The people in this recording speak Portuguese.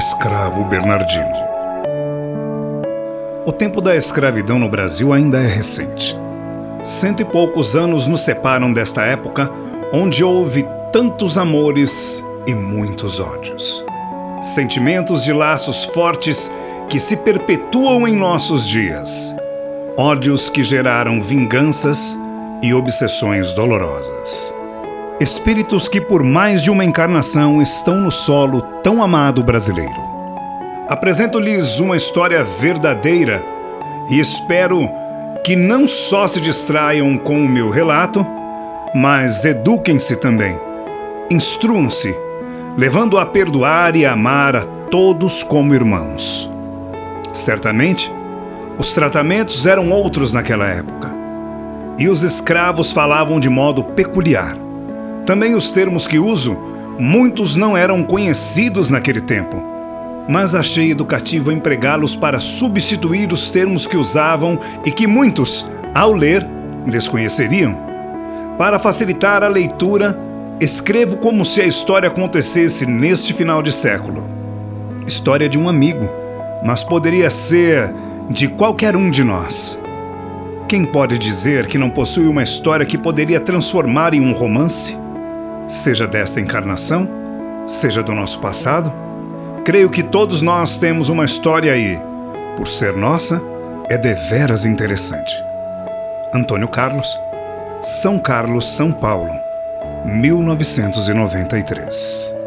escravo Bernardino. O tempo da escravidão no Brasil ainda é recente. Cento e poucos anos nos separam desta época onde houve tantos amores e muitos ódios. Sentimentos de laços fortes que se perpetuam em nossos dias. Ódios que geraram vinganças e obsessões dolorosas. Espíritos que, por mais de uma encarnação, estão no solo tão amado brasileiro. Apresento-lhes uma história verdadeira e espero que não só se distraiam com o meu relato, mas eduquem-se também. Instruam-se, levando a perdoar e amar a todos como irmãos. Certamente, os tratamentos eram outros naquela época, e os escravos falavam de modo peculiar. Também os termos que uso, muitos não eram conhecidos naquele tempo mas achei educativo empregá-los para substituir os termos que usavam e que muitos, ao ler, desconheceriam. Para facilitar a leitura, escrevo como se a história acontecesse neste final de século. História de um amigo, mas poderia ser de qualquer um de nós. Quem pode dizer que não possui uma história que poderia transformar em um romance? Seja desta encarnação, seja do nosso passado? Creio que todos nós temos uma história aí. Por ser nossa, é deveras interessante. Antônio Carlos, São Carlos, São Paulo, 1993.